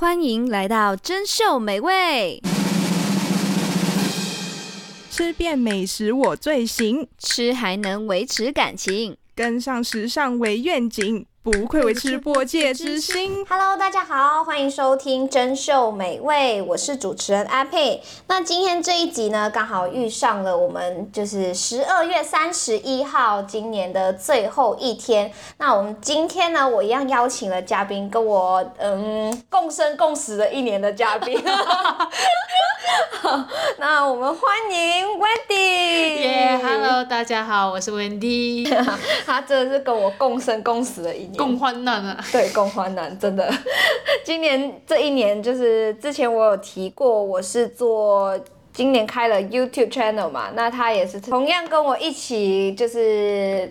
欢迎来到珍秀美味，吃遍美食我最行，吃还能维持感情，跟上时尚为愿景。不愧为吃播界之星。Hello，大家好，欢迎收听珍秀美味，我是主持人阿佩。那今天这一集呢，刚好遇上了我们就是十二月三十一号，今年的最后一天。那我们今天呢，我一样邀请了嘉宾，跟我嗯共生共死了一年的嘉宾。好，那我们欢迎 Wendy。耶，Hello，大家好，我是 Wendy。他真的是跟我共生共死了一年。共患难啊！对，共患难，真的。今年这一年，就是之前我有提过，我是做今年开了 YouTube channel 嘛，那他也是同样跟我一起，就是。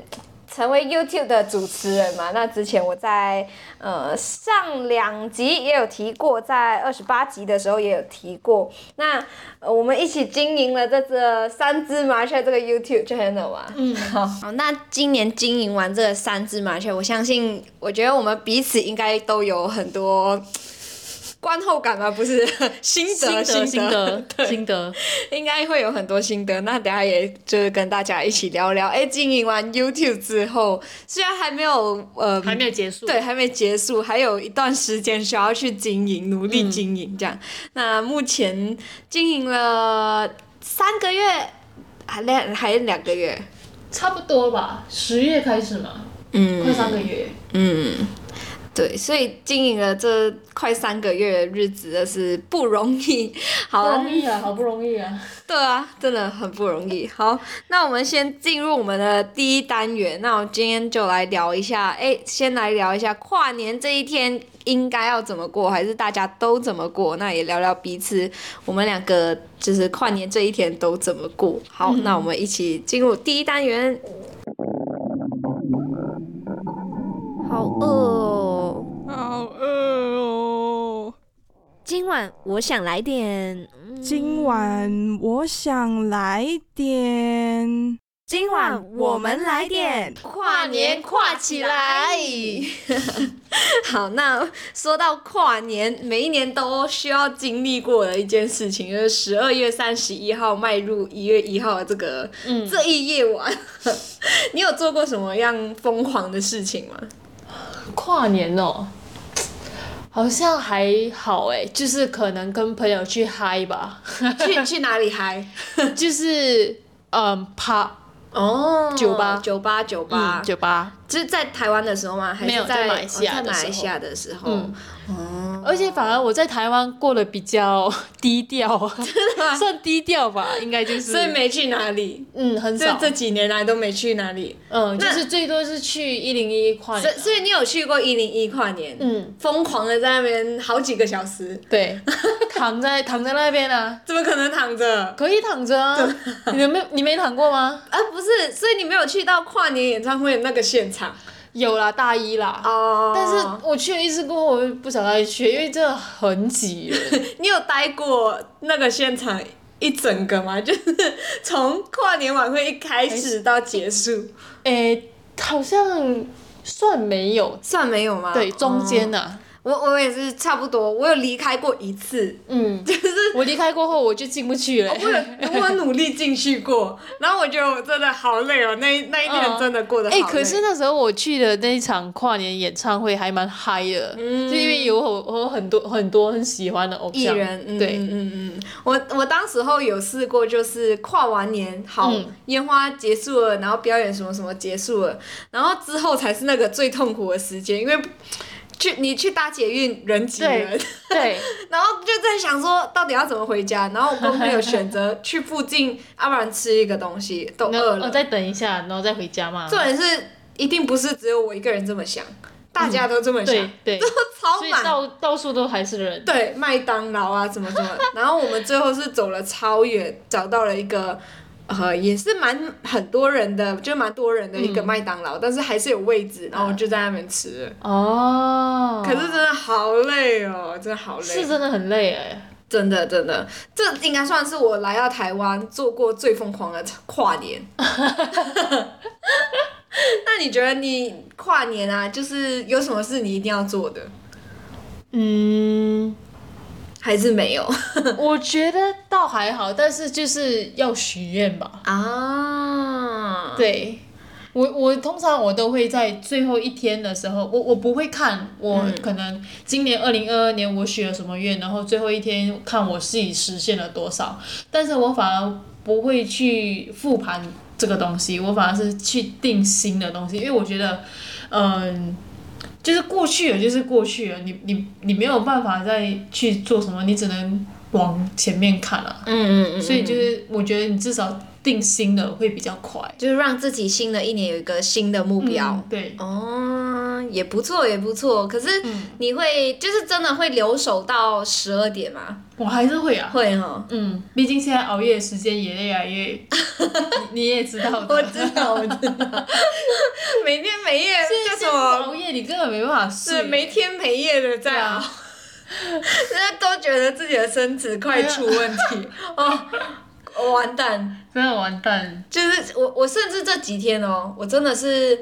成为 YouTube 的主持人嘛？那之前我在呃上两集也有提过，在二十八集的时候也有提过。那、我们一起经营了这个三只麻雀这个 YouTube channel 嘛。嗯，好。好，那今年经营完这三只麻雀，我相信，我觉得我们彼此应该都有很多。观后感吗？不是 心得，心得，心得，对，心得，应该会有很多心得。那等下也就是跟大家一起聊聊。哎，经营完 YouTube 之后，虽然还没有呃，还没有结束，对，还没结束，还有一段时间需要去经营，努力经营这样。嗯、那目前经营了三个月，还两还两个月，差不多吧？十月开始嘛，嗯，快三个月，嗯。对，所以经营了这快三个月的日子，是不容易。好，不容易啊，好不容易啊。对啊，真的很不容易。好，那我们先进入我们的第一单元。那我今天就来聊一下，哎，先来聊一下跨年这一天应该要怎么过，还是大家都怎么过？那也聊聊彼此，我们两个就是跨年这一天都怎么过。好，嗯、那我们一起进入第一单元。晚我想来点。今晚我想来点。今晚我们来点跨年跨起来。好，那说到跨年，每一年都需要经历过的一件事情，就是十二月三十一号迈入一月一号的这个、嗯、这一夜晚，你有做过什么样疯狂的事情吗？跨年哦。好像还好哎，就是可能跟朋友去嗨吧。去去哪里嗨？就是嗯，趴哦，酒吧，酒吧，酒吧，酒吧。就是在台湾的时候吗？还是在马来西亚的时候？哦，而且反而我在台湾过得比较低调，算低调吧，应该就是。所以没去哪里？嗯，很少。这几年来都没去哪里？嗯，就是最多是去一零一跨年。所以你有去过一零一跨年？嗯，疯狂的在那边好几个小时。对，躺在躺在那边啊？怎么可能躺着？可以躺着啊！你没你没躺过吗？啊，不是，所以你没有去到跨年演唱会那个现场。有啦，大一啦，oh. 但是我去了一次过后，我就不想再去，因为真的很挤。你有待过那个现场一整个吗？就是从跨年晚会一开始到结束？诶、欸，好像算没有，算没有吗？对，中间呢、啊。Oh. 我我也是差不多，我有离开过一次，嗯，就是我离开过后我就进不去了。我有我努力进去过，然后我觉得我真的好累哦，那那一天真的过得好累。哎、欸，可是那时候我去的那一场跨年演唱会还蛮嗨的，嗯，就因为有我我很多很多很喜欢的偶像艺人，嗯、对，嗯嗯嗯，我我当时候有试过，就是跨完年好烟、嗯、花结束了，然后表演什么什么结束了，然后之后才是那个最痛苦的时间，因为。去你去搭捷运人挤人，对，对然后就在想说到底要怎么回家，然后我都没有选择 去附近，要不然吃一个东西都饿了，我再等一下，然后再回家嘛。重点是一定不是只有我一个人这么想，大家都这么想，嗯、对，都超满，到到处都还是人。对，麦当劳啊，怎么怎么，然后我们最后是走了超远，找到了一个。呃，也是蛮很多人的，就蛮多人的一个麦当劳，嗯，但是还是有位置，然后我就在那边吃。哦。可是真的好累哦，真的好累。是真的很累哎。真的真的，这应该算是我来到台湾做过最疯狂的跨年。那你觉得你跨年啊，就是有什么事你一定要做的？嗯。还是没有？我觉得倒还好，但是就是要许愿吧。啊，对。我我通常我都会在最后一天的时候，我我不会看我可能今年二零二二年我许了什么愿，然后最后一天看我自己实现了多少，但是我反而不会去复盘这个东西，我反而是去定新的东西，因为我觉得，嗯，就是过去了就是过去了，你你你没有办法再去做什么，你只能往前面看了，嗯嗯嗯，所以就是我觉得你至少。定新的会比较快，就是让自己新的一年有一个新的目标。嗯、对，哦，也不错，也不错。可是你会、嗯、就是真的会留守到十二点吗？我还是会啊，会哈。嗯，毕竟现在熬夜的时间也越来越，你，也知道的。我知道，我知道。每天每夜叫什么熬夜？你根本没办法睡。没天没夜的在熬，现在 都觉得自己的身子快出问题哦。我完蛋，真的完蛋。就是我，我甚至这几天哦，我真的是，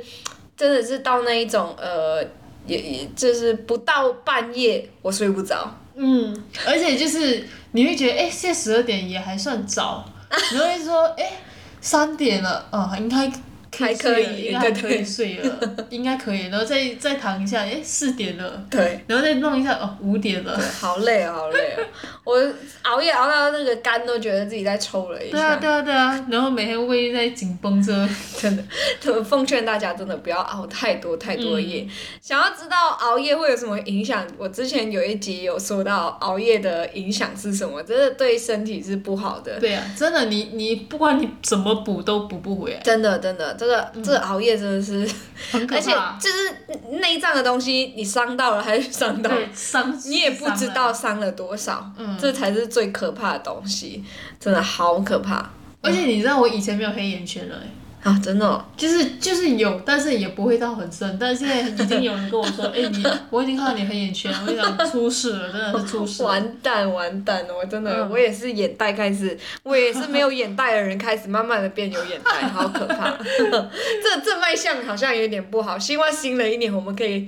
真的是到那一种呃，也也就是不到半夜我睡不着。嗯，而且就是你会觉得，哎、欸，现在十二点也还算早，你会说，哎、欸，三点了，哦，应该。还可以，应该可以睡了，应该可以，然后再再躺一下，哎，四点了，对，然后再弄一下，哦，五点了，好累啊，好累啊，我熬夜熬到那个肝都觉得自己在抽了一下。对啊，对啊，对啊，然后每天胃在紧绷着，真的，特奉劝大家真的不要熬太多太多夜。嗯、想要知道熬夜会有什么影响？我之前有一集有说到熬夜的影响是什么，真的对身体是不好的。对啊，真的，你你不管你怎么补都补不回来。真的，真的。这个这个熬夜真的是，很可怕，而且就是内脏的东西，你伤到了还是伤到了，伤你也不知道伤了多少，嗯，这才是最可怕的东西，真的好可怕。而且你知道我以前没有黑眼圈了。啊，真的、哦，就是就是有，但是也不会到很深。但是现在已经有人跟我说，哎、欸，你我已经看到你黑眼圈，我想出事了，真的是出事了。完蛋完蛋了，我真的，嗯、我也是眼袋开始，我也是没有眼袋的人开始慢慢的变有眼袋，好可怕。这这卖相好像有点不好，希望新的一年我们可以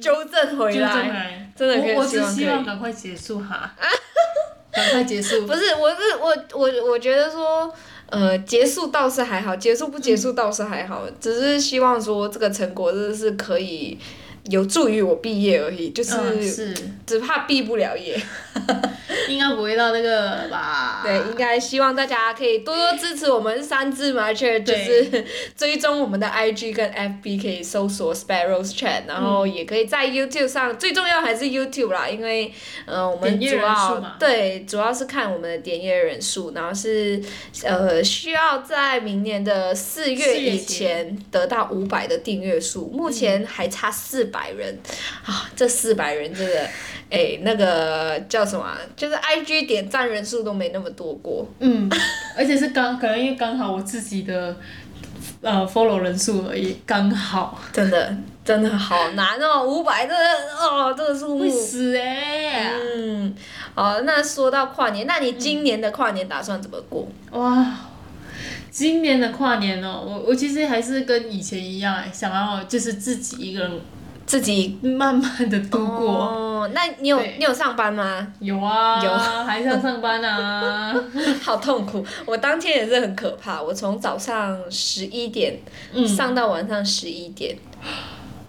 纠正回来，真的可以。我只希望赶快结束哈，赶快结束。不是，我是我我我觉得说。呃，结束倒是还好，结束不结束倒是还好，只是希望说这个成果真的是可以有助于我毕业而已，就是，只怕毕不了业。应该不会到那个吧？对，应该希望大家可以多多支持我们三只麻雀，就是 追踪我们的 IG 跟 FB，可以搜索 Sparrows Chat，然后也可以在 YouTube 上，最重要还是 YouTube 啦，因为呃我们主要对主要是看我们的点阅人数，然后是呃需要在明年的四月以前得到五百的订阅数，目前还差四百人啊，这四百人真的。哎、欸，那个叫什么、啊？就是 I G 点赞人数都没那么多过。嗯，而且是刚，可能因为刚好我自己的呃 follow 人数而已，刚好。真的，真的好难哦，五百这哦，这个数目。会死哎、欸！嗯，好，那说到跨年，那你今年的跨年打算怎么过？哇，今年的跨年哦，我我其实还是跟以前一样，想要就是自己一个人。自己慢慢的度过。哦，那你有你有上班吗？有啊，有，还是要上班啊。好痛苦，我当天也是很可怕，我从早上十一点、嗯、上到晚上十一点。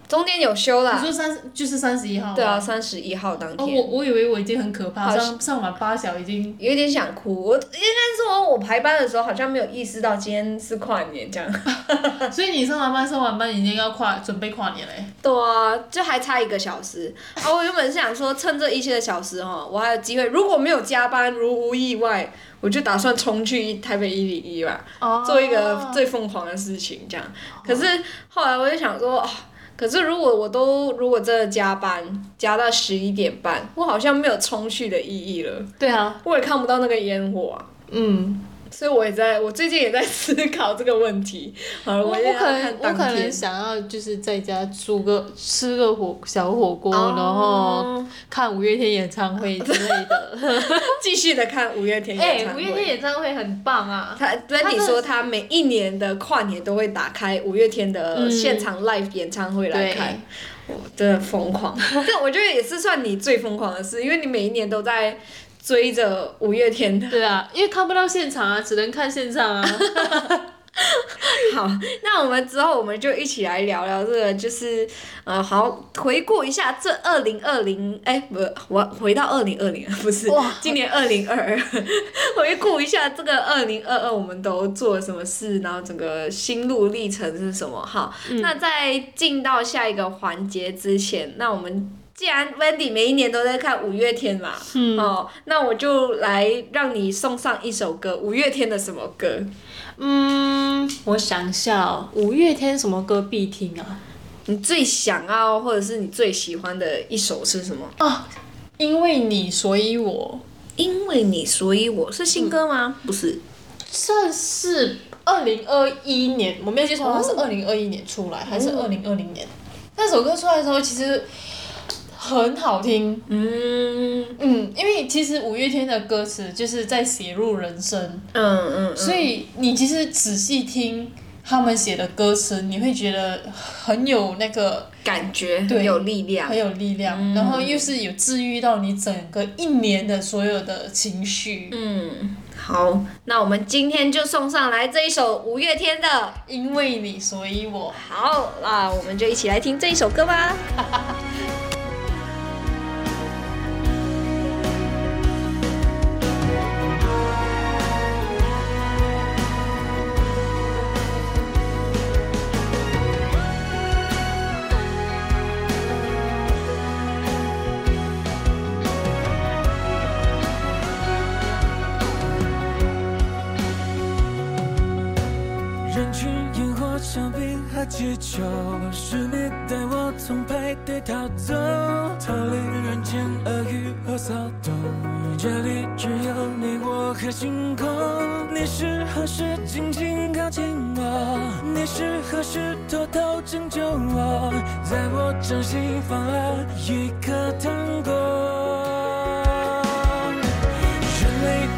中间有休啦，你说三就是三十一号。对啊，三十一号当天。哦，我我以为我已经很可怕，上上完八小已经有点想哭。我应该是说，我排班的时候好像没有意识到今天是跨年这样。所以你上完班上完班已经要跨准备跨年嘞？对啊，就还差一个小时。啊，我原本是想说，趁这一些的小时哈，我还有机会，如果没有加班，如无意外，我就打算冲去台北一零一吧，做一个最疯狂的事情这样。可是后来我就想说。可是如果我都如果真的加班加到十一点半，我好像没有冲去的意义了。对啊，我也看不到那个烟火啊。嗯。所以我也在，我最近也在思考这个问题。好了，我也可能我可能想要就是在家煮个吃个火小火锅，然后看五月天演唱会之类的。继续的看五月天 演唱会。哎，五月天演唱会很棒啊！他跟你说，他每一年的跨年都会打开五月天的现场 live 演唱会来看。真的疯狂，这我觉得也是算你最疯狂的事，因为你每一年都在追着五月天的。对啊，因为看不到现场啊，只能看线上啊。好，那我们之后我们就一起来聊聊这个，就是呃，好回顾一下这二零二零，哎，不，我回到二零二零，不是，哇今年二零二二，回顾一下这个二零二二我们都做了什么事，然后整个心路历程是什么？哈，嗯、那在进到下一个环节之前，那我们既然 Wendy 每一年都在看五月天嘛，嗯、哦，那我就来让你送上一首歌，五月天的什么歌？嗯，我想一下哦，五月天什么歌必听啊？你最想要或者是你最喜欢的一首是什么？哦，因为你所以我，因为你所以我是新歌吗？嗯、不是，这是二零二一年，我没有记错，它是二零二一年出来，哦、还是二零二零年？那首歌出来的时候，其实。很好听，嗯。嗯，因为其实五月天的歌词就是在写入人生，嗯嗯，嗯。所以你其实仔细听他们写的歌词，你会觉得很有那个感觉，对，很有力量，很有力量，嗯、然后又是有治愈到你整个一年的所有的情绪，嗯，好，那我们今天就送上来这一首五月天的《因为你所以我》，好，那我们就一起来听这一首歌吧。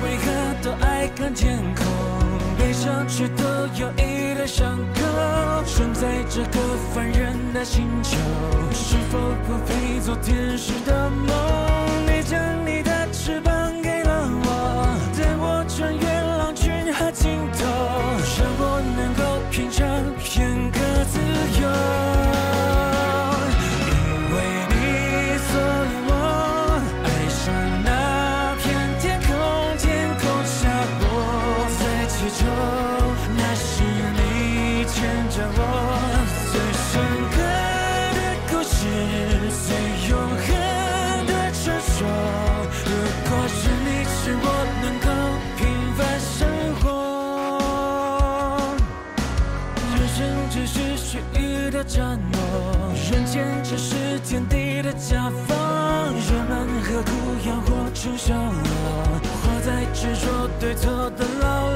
为何都爱看天空？悲伤却都有一道伤口。生在这个凡人的星球，是否不配做天使的梦？你将你的翅膀战斗，人间只是天地的甲方，人们何苦要活成小我，活在执着对错的牢笼。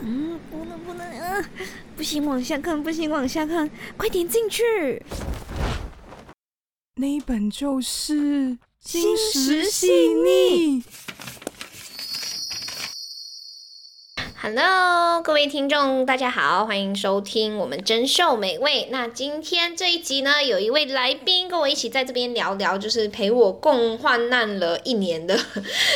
嗯，不能不能，啊，不行往下看，不行往下看，快点进去。那一本就是《心石细腻》。Hello，各位听众，大家好，欢迎收听我们珍秀美味。那今天这一集呢，有一位来宾跟我一起在这边聊聊，就是陪我共患难了一年的，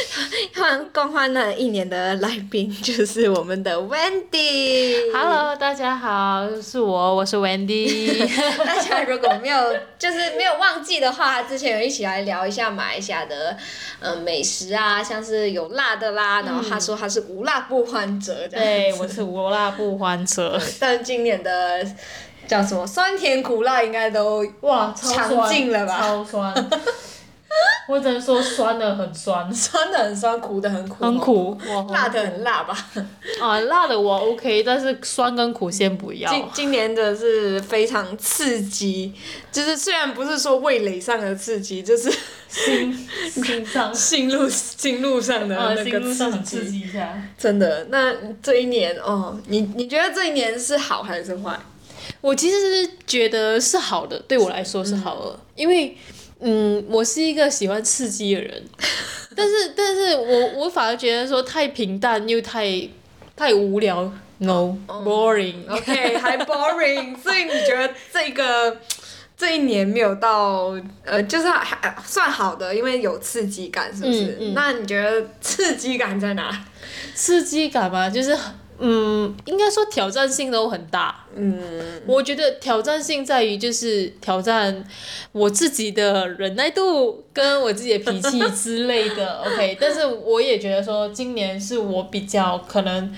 共共患难一年的来宾，就是我们的 Wendy。Hello，大家好，是我，我是 Wendy。大家如果没有就是没有忘记的话，之前有一起来聊一下马来西亚的嗯、呃、美食啊，像是有辣的啦，然后他说他是无辣不欢者。对，我是无辣不欢车。但今年的叫什么酸甜苦辣应该都哇尝尽了吧？超酸！我只能说酸的很酸，酸的很酸，苦的很苦，很苦，辣的很辣吧？啊，辣的我 OK，但是酸跟苦先不要。今今年的是非常刺激，就是虽然不是说味蕾上的刺激，就是心 心上心路心路上的那个刺激一下。真的，那这一年哦，你你觉得这一年是好还是坏？我其实是觉得是好的，对我来说是好的，嗯、因为。嗯，我是一个喜欢刺激的人，但是，但是我我反而觉得说太平淡又太太无聊，no boring，OK，还 boring，所以你觉得这个这一年没有到呃，就是还算好的，因为有刺激感，是不是？嗯嗯、那你觉得刺激感在哪？刺激感嘛，就是。嗯，应该说挑战性都很大。嗯，我觉得挑战性在于就是挑战我自己的忍耐度跟我自己的脾气之类的。OK，但是我也觉得说今年是我比较可能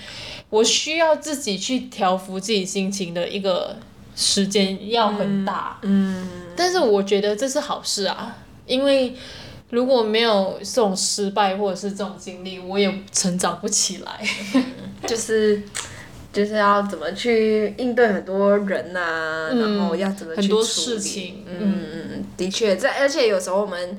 我需要自己去调服自己心情的一个时间要很大。嗯，但是我觉得这是好事啊，因为。如果没有这种失败或者是这种经历，我也成长不起来。就是，就是要怎么去应对很多人呐、啊，嗯、然后要怎么去处理很多事情。嗯嗯，的确，在而且有时候我们，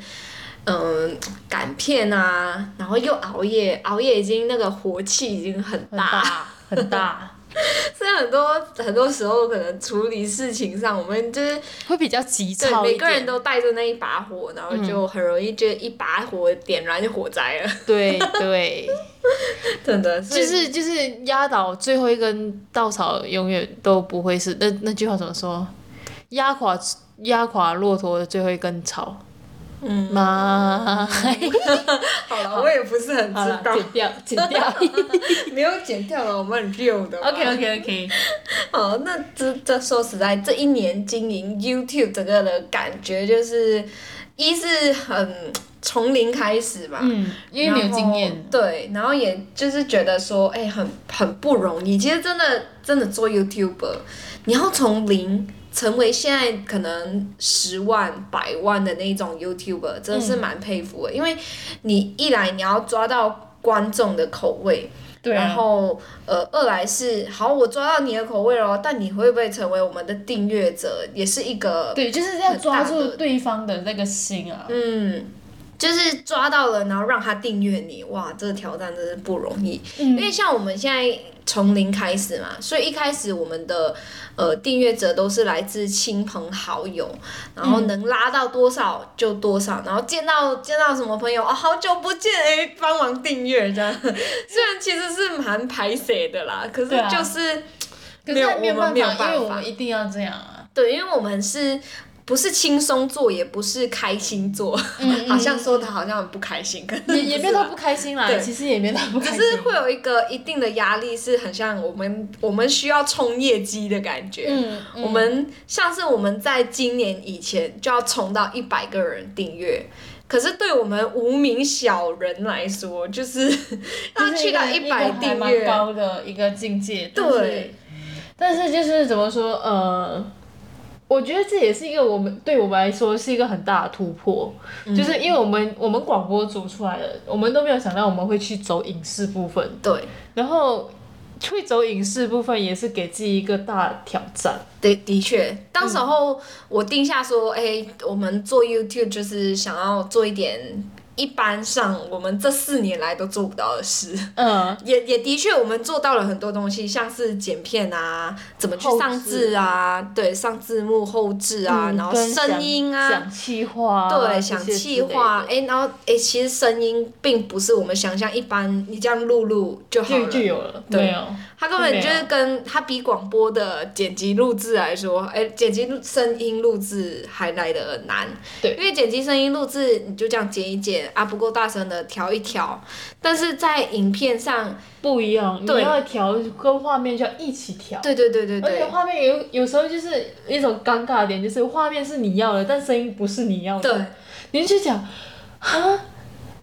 嗯，赶片啊，然后又熬夜，熬夜已经那个火气已经很大很大。很大 所以很多很多时候，可能处理事情上，我们就是会比较急躁对，每个人都带着那一把火，然后就很容易就一把火点燃就火灾了。对 对，真的，就是就是压倒最后一根稻草，永远都不会是那那句话怎么说？压垮压垮骆驼的最后一根草。嗯，妈，好了，我也不是很知道。剪掉，剪掉，没有剪掉了，我们很溜的。OK OK OK。好，那这这说实在，这一年经营 YouTube 整个的感觉就是，一是很从零开始吧，嗯，因为没有经验。对，然后也就是觉得说，哎、欸，很很不容易。其实真的真的做 YouTuber，你要从零。成为现在可能十万、百万的那种 YouTuber，真的是蛮佩服的。嗯、因为你一来你要抓到观众的口味，对啊、然后呃，二来是好，我抓到你的口味了，但你会不会成为我们的订阅者，也是一个对，就是要抓住对方的那个心啊。嗯，就是抓到了，然后让他订阅你，哇，这个挑战真是不容易。嗯、因为像我们现在从零开始嘛，所以一开始我们的。呃，订阅者都是来自亲朋好友，然后能拉到多少就多少，嗯、然后见到见到什么朋友哦，好久不见哎，帮忙订阅这样。虽然其实是蛮排谁的啦，可是就是没有，没有办法，因为我们一定要这样啊。对，因为我们是。不是轻松做，也不是开心做，好像说的好像很不开心，可能也也没有到不开心啦。对其实也没有到不开心，只是会有一个一定的压力，是很像我们我们需要冲业绩的感觉。嗯嗯、我们像是我们在今年以前就要冲到一百个人订阅。可是对我们无名小人来说，就是 要去到一百订阅，高的一个境界。对，但是就是怎么说，呃。我觉得这也是一个我们对我们来说是一个很大的突破，嗯、就是因为我们我们广播组出来的，我们都没有想到我们会去走影视部分。对，然后会走影视部分也是给自己一个大的挑战。对的确，当时候我定下说，哎、嗯欸，我们做 YouTube 就是想要做一点。一般上，我们这四年来都做不到的事，嗯，也也的确，我们做到了很多东西，像是剪片啊，怎么去上字啊，对，上字幕后置啊，嗯、然后声音啊，想气话，对，想气话，哎、欸，然后哎、欸，其实声音并不是我们想象一般，你这样录录就好了，就，就有了，对，没有，它根本就是跟它比广播的剪辑录制来说，哎、欸，剪辑声音录制还来的难，对，因为剪辑声音录制你就这样剪一剪。啊，不够大声的调一调，但是在影片上不一样，对，你要调跟画面就要一起调。对对对对对。而且画面有有时候就是一种尴尬的点，就是画面是你要的，但声音不是你要的。对。你就讲，啊，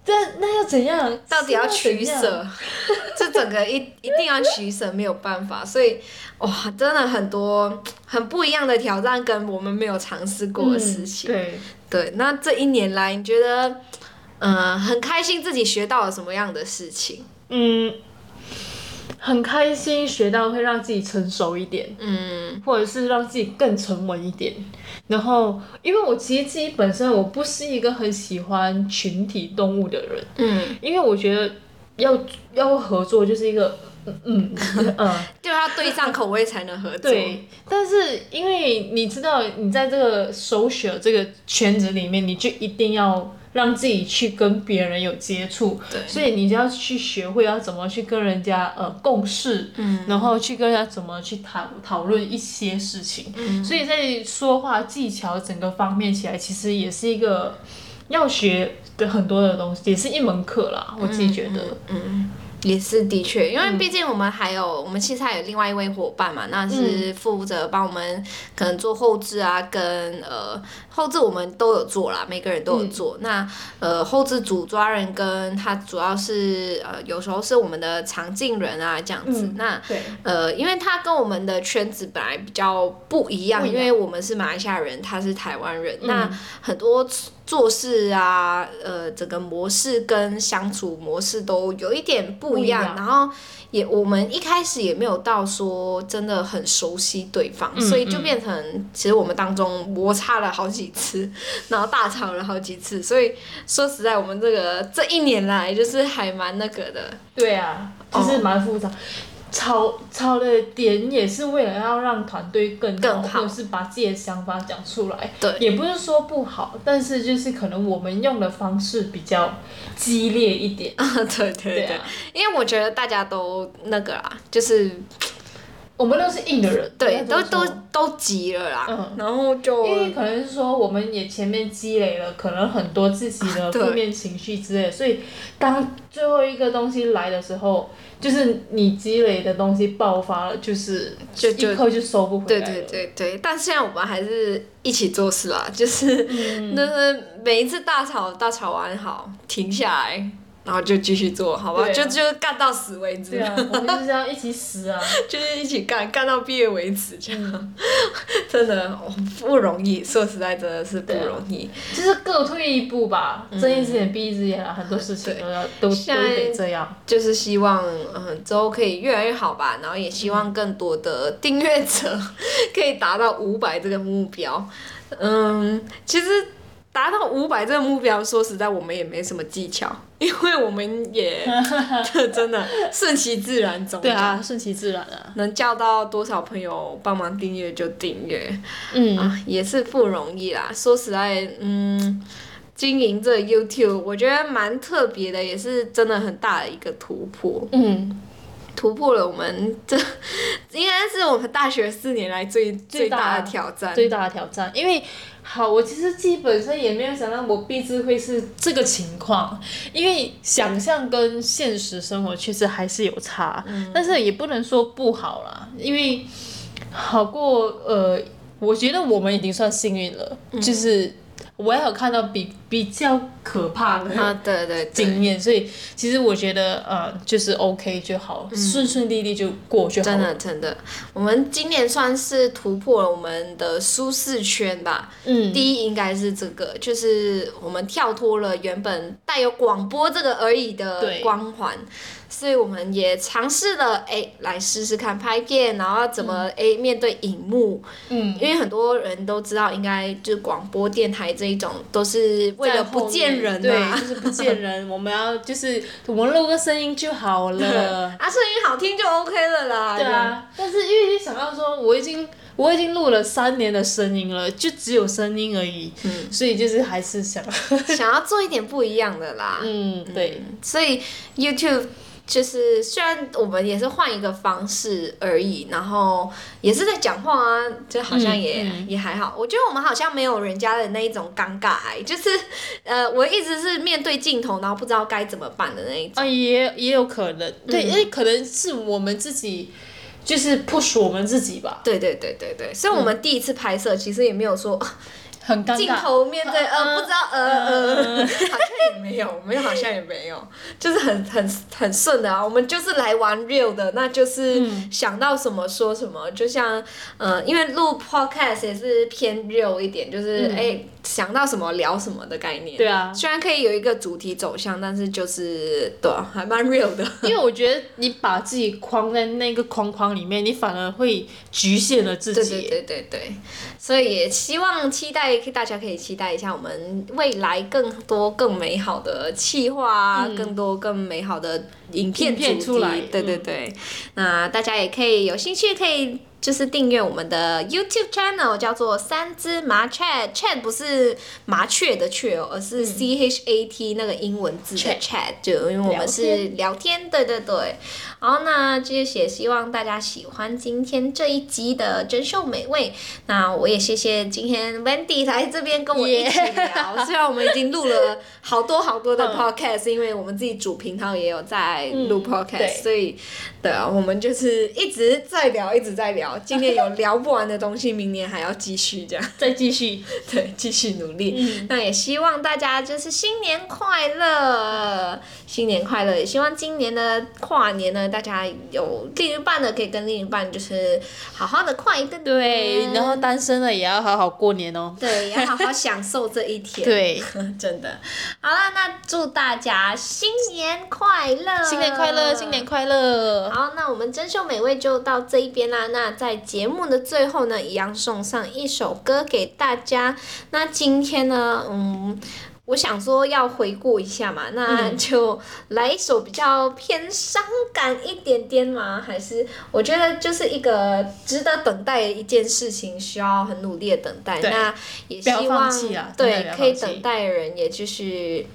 这那要怎样？到底要取舍？这整个一一定要取舍，没有办法。所以哇，真的很多很不一样的挑战，跟我们没有尝试过的事情。嗯、对。对，那这一年来，你觉得，嗯、呃，很开心自己学到了什么样的事情？嗯，很开心学到会让自己成熟一点，嗯，或者是让自己更沉稳一点。然后，因为我其实自己本身我不是一个很喜欢群体动物的人，嗯，因为我觉得要要合作就是一个。嗯嗯，就要对上口味才能合作。对，但是因为你知道，你在这个 social 这个圈子里面，你就一定要让自己去跟别人有接触。所以你就要去学会要怎么去跟人家呃共事，嗯，然后去跟人家怎么去讨讨论一些事情。嗯，所以在说话技巧整个方面起来，其实也是一个要学的很多的东西，也是一门课啦。我自己觉得，嗯。嗯也是的确，因为毕竟我们还有、嗯、我们其实还有另外一位伙伴嘛，那是负责帮我们可能做后置啊，跟呃后置我们都有做啦，每个人都有做。嗯、那呃后置组抓人跟他主要是呃有时候是我们的常进人啊这样子。嗯、那对呃因为他跟我们的圈子本来比较不一样，因为我们是马来西亚人，他是台湾人，嗯、那很多。做事啊，呃，整个模式跟相处模式都有一点不一样，一样。然后也我们一开始也没有到说真的很熟悉对方，嗯、所以就变成其实我们当中摩擦了好几次，然后大吵了好几次，所以说实在我们这个这一年来就是还蛮那个的。对啊，就是蛮复杂。哦吵吵的点也是为了要让团队更好，更好，或者是把自己的想法讲出来。对，也不是说不好，但是就是可能我们用的方式比较激烈一点。啊，对对对，因为我觉得大家都那个啦，就是我们都是硬的人，对，都都都急了啦。嗯，然后就因为可能是说我们也前面积累了可能很多自己的负面情绪之类的，所以当最后一个东西来的时候。就是你积累的东西爆发了，就是就一刻就收不回来了。对对对对，但现在我们还是一起做事啦，就是，嗯、就是每一次大吵大吵完好停下来。然后就继续做，好吧，啊、就就干到死为止。对啊，我们就是要一起死啊，就是一起干，干到毕业为止，这样，嗯、真的不容易。说实在，真的是不容易。啊、就是各退一步吧，睁一只眼闭一只眼啊，很多事情都要都都得这样。就是希望嗯之后可以越来越好吧，然后也希望更多的订阅者 可以达到五百这个目标。嗯，其实。达到五百这个目标，说实在，我们也没什么技巧，因为我们也 真的顺其自然走。对啊，顺其自然啊。能叫到多少朋友帮忙订阅就订阅，嗯啊，也是不容易啦。说实在，嗯，经营这 YouTube，我觉得蛮特别的，也是真的很大的一个突破。嗯，突破了我们这应该是我们大学四年来最最大的挑战，最大的挑战，因为。好，我其实基本上也没有想到我毕制会是这个情况，因为想象跟现实生活确实还是有差，嗯、但是也不能说不好啦，因为好过呃，我觉得我们已经算幸运了，嗯、就是我也有看到比比较可怕的啊，对对对。经验，所以其实我觉得呃，就是 OK 就好，顺顺利利就过就好。真的真的，我们今年算是突破了我们的舒适圈吧。嗯，第一应该是这个，就是我们跳脱了原本带有广播这个而已的光环。所以我们也尝试了，哎、欸，来试试看拍片，然后怎么哎、面对荧幕，嗯，因为很多人都知道，应该就是广播电台这一种都是为了不见人、啊，对，就是不见人，我们要就是我们录个声音就好了，啊，声音好听就 OK 了啦，对啊，但是因为想到说我已经我已经录了三年的声音了，就只有声音而已，嗯，所以就是还是想想要做一点不一样的啦，嗯，对，嗯、所以 YouTube。就是虽然我们也是换一个方式而已，然后也是在讲话啊，就好像也、嗯嗯、也还好。我觉得我们好像没有人家的那一种尴尬癌，就是呃，我一直是面对镜头，然后不知道该怎么办的那一种。啊，也也有可能，对，因为可能是我们自己就是 push 我们自己吧。对对对对对，所以我们第一次拍摄其实也没有说。很尴尬，镜头面对呃，呃，不知道呃呃，呃，好像也没有，没有好像也没有，就是很很很顺的啊。我们就是来玩 real 的，那就是想到什么说什么，就像呃，因为录 podcast 也是偏 real 一点，就是哎。想到什么聊什么的概念。对啊，虽然可以有一个主题走向，但是就是对啊，还蛮 real 的。因为我觉得你把自己框在那个框框里面，你反而会局限了自己。对对对对对，所以也希望期待大家可以期待一下我们未来更多更美好的企划啊，嗯、更多更美好的影片，影片出来。对对对，嗯、那大家也可以有兴趣可以。就是订阅我们的 YouTube channel，叫做三只麻 chat，chat 不是麻雀的雀哦，而是 C H A T 那个英文字的 chat，就因为我们是聊天，对对对。好，那这些也希望大家喜欢今天这一集的珍馐美味。那我也谢谢今天 Wendy 来这边跟我一起聊.虽然我们已经录了好多好多的 podcast，因为我们自己主频道也有在录 podcast，、嗯、所以对啊，我们就是一直在聊，一直在聊。今年有聊不完的东西，明年还要继续这样，再继续，对，继续努力。嗯。那也希望大家就是新年快乐，新年快乐！也希望今年的跨年呢，大家有另一半的可以跟另一半就是好好的跨一个年。对，然后单身的也要好好过年哦。对，也要好好享受这一天。对，真的。好了，那祝大家新年快乐！新年快乐，新年快乐！好，那我们珍馐美味就到这一边啦。那在节目的最后呢，一样送上一首歌给大家。那今天呢，嗯，我想说要回顾一下嘛，那就来一首比较偏伤感一点点嘛，还是我觉得就是一个值得等待的一件事情，需要很努力的等待。那也希望对可以等待的人，也就是。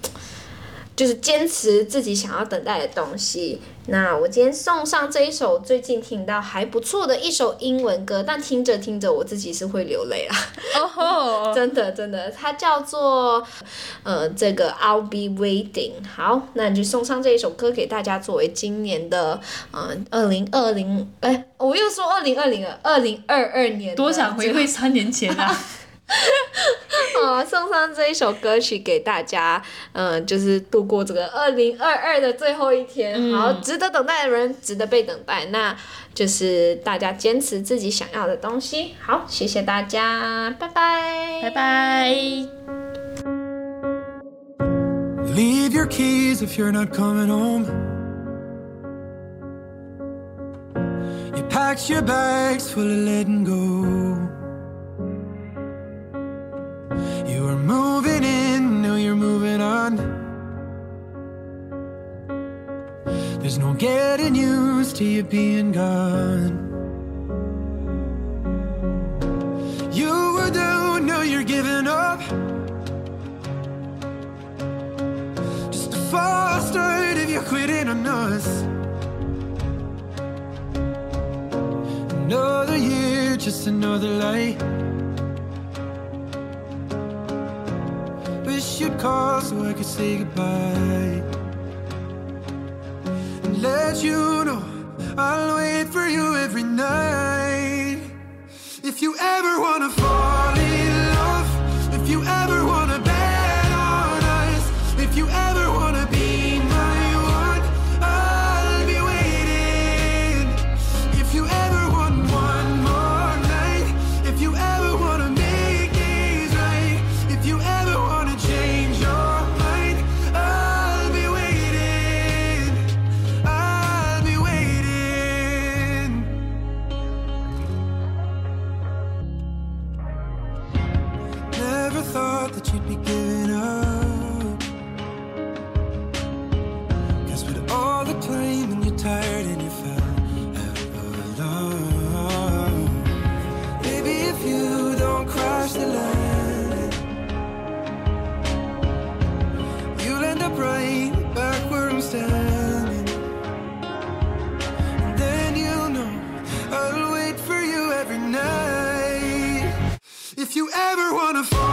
就是坚持自己想要等待的东西。那我今天送上这一首最近听到还不错的一首英文歌，但听着听着我自己是会流泪啊。哦、oh. 真的真的，它叫做呃这个 I'll be waiting。好，那就送上这一首歌给大家，作为今年的嗯二零二零哎，我又说二零二零了，二零二二年。多想回归三年前啊！好，送上这一首歌曲给大家，嗯，就是度过这个二零二二的最后一天。嗯。好，值得等待的人，值得被等待，那就是大家坚持自己想要的东西。好，谢谢大家，拜拜，拜拜。Leave your keys if you're not coming home. You packed your bags full of letting go. There's no getting used to you being gone. You were down, now you're giving up. Just a false start if you're quitting on us. Another year, just another light. Wish you'd call so I could say goodbye you know, I'll wait for you every night. If you ever wanna fall in love, if you ever wanna bet on us, if you ever wanna fall